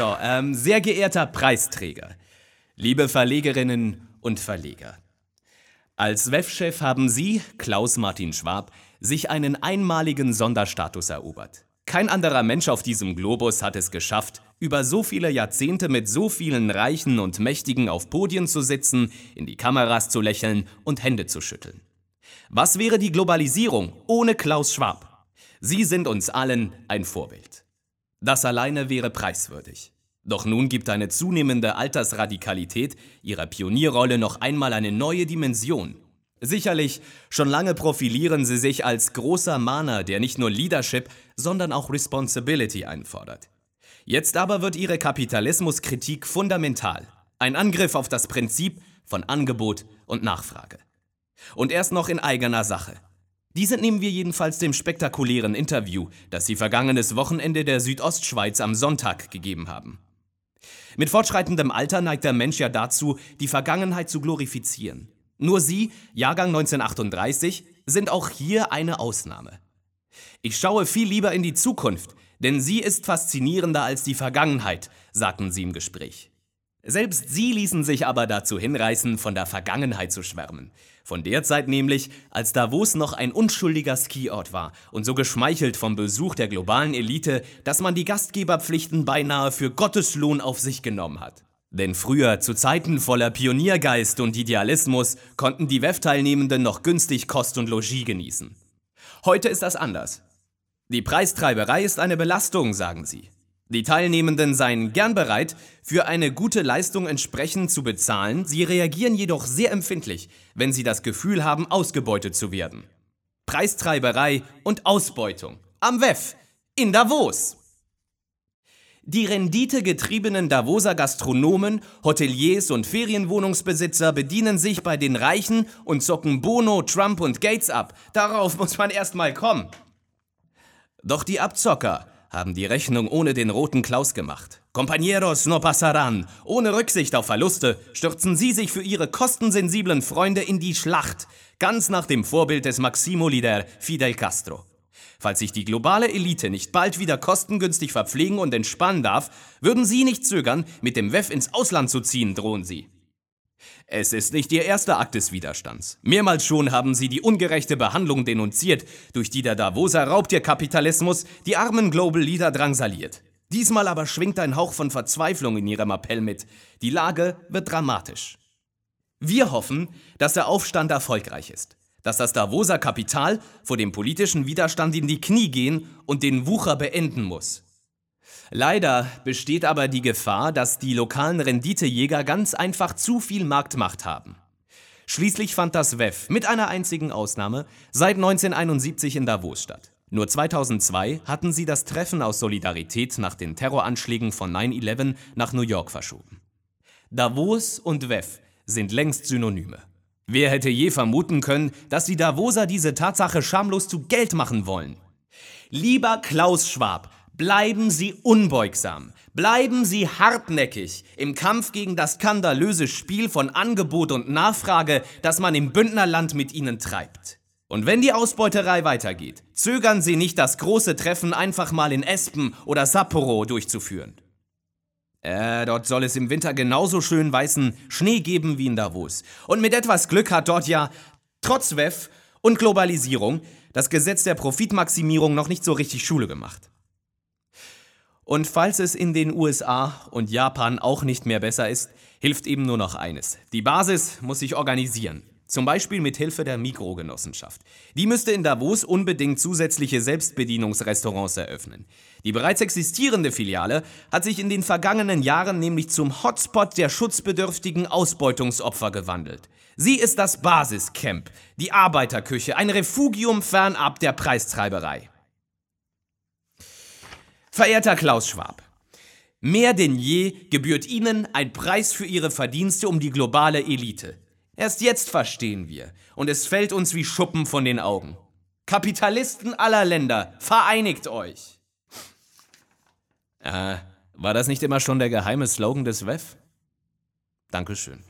So, ähm, sehr geehrter Preisträger, liebe Verlegerinnen und Verleger. Als WEF-Chef haben Sie, Klaus-Martin Schwab, sich einen einmaligen Sonderstatus erobert. Kein anderer Mensch auf diesem Globus hat es geschafft, über so viele Jahrzehnte mit so vielen Reichen und Mächtigen auf Podien zu sitzen, in die Kameras zu lächeln und Hände zu schütteln. Was wäre die Globalisierung ohne Klaus Schwab? Sie sind uns allen ein Vorbild. Das alleine wäre preiswürdig. Doch nun gibt eine zunehmende Altersradikalität ihrer Pionierrolle noch einmal eine neue Dimension Sicherlich, schon lange profilieren sie sich als großer Mahner, der nicht nur Leadership, sondern auch Responsibility einfordert. Jetzt aber wird ihre Kapitalismuskritik fundamental. Ein Angriff auf das Prinzip von Angebot und Nachfrage. Und erst noch in eigener Sache. Diese nehmen wir jedenfalls dem spektakulären Interview, das sie vergangenes Wochenende der Südostschweiz am Sonntag gegeben haben. Mit fortschreitendem Alter neigt der Mensch ja dazu, die Vergangenheit zu glorifizieren. Nur Sie, Jahrgang 1938, sind auch hier eine Ausnahme. Ich schaue viel lieber in die Zukunft, denn sie ist faszinierender als die Vergangenheit, sagten sie im Gespräch. Selbst sie ließen sich aber dazu hinreißen, von der Vergangenheit zu schwärmen. Von der Zeit nämlich, als Davos noch ein unschuldiger Skiort war und so geschmeichelt vom Besuch der globalen Elite, dass man die Gastgeberpflichten beinahe für Gotteslohn auf sich genommen hat. Denn früher, zu Zeiten voller Pioniergeist und Idealismus, konnten die WEF-Teilnehmenden noch günstig Kost und Logis genießen. Heute ist das anders. Die Preistreiberei ist eine Belastung, sagen sie. Die Teilnehmenden seien gern bereit, für eine gute Leistung entsprechend zu bezahlen, sie reagieren jedoch sehr empfindlich, wenn sie das Gefühl haben, ausgebeutet zu werden. Preistreiberei und Ausbeutung. Am WEF. In Davos. Die renditegetriebenen Davoser Gastronomen, Hoteliers und Ferienwohnungsbesitzer bedienen sich bei den Reichen und zocken Bono, Trump und Gates ab. Darauf muss man erst mal kommen. Doch die Abzocker haben die Rechnung ohne den roten Klaus gemacht. Compañeros no pasarán. Ohne Rücksicht auf Verluste stürzen sie sich für ihre kostensensiblen Freunde in die Schlacht, ganz nach dem Vorbild des Maximo-Lieder Fidel Castro. Falls sich die globale Elite nicht bald wieder kostengünstig verpflegen und entspannen darf, würden Sie nicht zögern, mit dem WEF ins Ausland zu ziehen, drohen Sie. Es ist nicht Ihr erster Akt des Widerstands. Mehrmals schon haben Sie die ungerechte Behandlung denunziert, durch die der Davoser Raubtierkapitalismus die armen Global Leader drangsaliert. Diesmal aber schwingt ein Hauch von Verzweiflung in Ihrem Appell mit. Die Lage wird dramatisch. Wir hoffen, dass der Aufstand erfolgreich ist dass das Davoser Kapital vor dem politischen Widerstand in die Knie gehen und den Wucher beenden muss. Leider besteht aber die Gefahr, dass die lokalen Renditejäger ganz einfach zu viel Marktmacht haben. Schließlich fand das WEF mit einer einzigen Ausnahme seit 1971 in Davos statt. Nur 2002 hatten sie das Treffen aus Solidarität nach den Terroranschlägen von 9-11 nach New York verschoben. Davos und WEF sind längst Synonyme. Wer hätte je vermuten können, dass die Davoser diese Tatsache schamlos zu Geld machen wollen? Lieber Klaus Schwab, bleiben Sie unbeugsam, bleiben Sie hartnäckig im Kampf gegen das skandalöse Spiel von Angebot und Nachfrage, das man im Bündnerland mit Ihnen treibt. Und wenn die Ausbeuterei weitergeht, zögern Sie nicht, das große Treffen einfach mal in Espen oder Sapporo durchzuführen. Äh, dort soll es im Winter genauso schön weißen Schnee geben wie in Davos. Und mit etwas Glück hat dort ja, trotz WEF und Globalisierung, das Gesetz der Profitmaximierung noch nicht so richtig Schule gemacht. Und falls es in den USA und Japan auch nicht mehr besser ist, hilft eben nur noch eines. Die Basis muss sich organisieren. Zum Beispiel mit Hilfe der Mikrogenossenschaft. Die müsste in Davos unbedingt zusätzliche Selbstbedienungsrestaurants eröffnen. Die bereits existierende Filiale hat sich in den vergangenen Jahren nämlich zum Hotspot der schutzbedürftigen Ausbeutungsopfer gewandelt. Sie ist das Basiscamp, die Arbeiterküche, ein Refugium fernab der Preistreiberei. Verehrter Klaus Schwab, mehr denn je gebührt Ihnen ein Preis für Ihre Verdienste um die globale Elite. Erst jetzt verstehen wir, und es fällt uns wie Schuppen von den Augen. Kapitalisten aller Länder, vereinigt euch! Äh, war das nicht immer schon der geheime Slogan des WEF? Dankeschön.